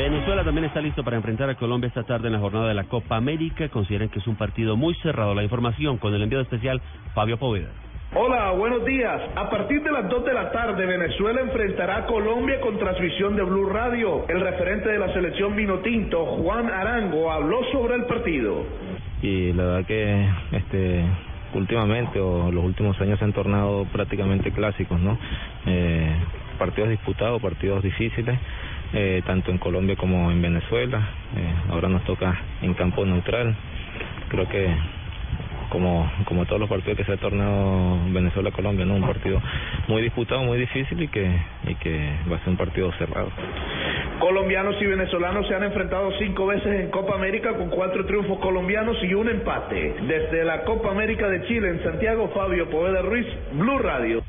Venezuela también está listo para enfrentar a Colombia esta tarde en la jornada de la Copa América. Consideran que es un partido muy cerrado. La información con el enviado especial Fabio Poveda. Hola, buenos días. A partir de las 2 de la tarde, Venezuela enfrentará a Colombia con transmisión de Blue Radio. El referente de la selección Vinotinto, Juan Arango, habló sobre el partido. Y la verdad que este últimamente o los últimos años se han tornado prácticamente clásicos, ¿no? Eh, partidos disputados, partidos difíciles eh, tanto en Colombia como en Venezuela. Eh, ahora nos toca en campo neutral. Creo que como, como todos los partidos que se ha tornado Venezuela-Colombia, ¿no? un partido muy disputado, muy difícil y que, y que va a ser un partido cerrado. Colombianos y venezolanos se han enfrentado cinco veces en Copa América con cuatro triunfos colombianos y un empate. Desde la Copa América de Chile en Santiago, Fabio Poveda Ruiz, Blue Radio.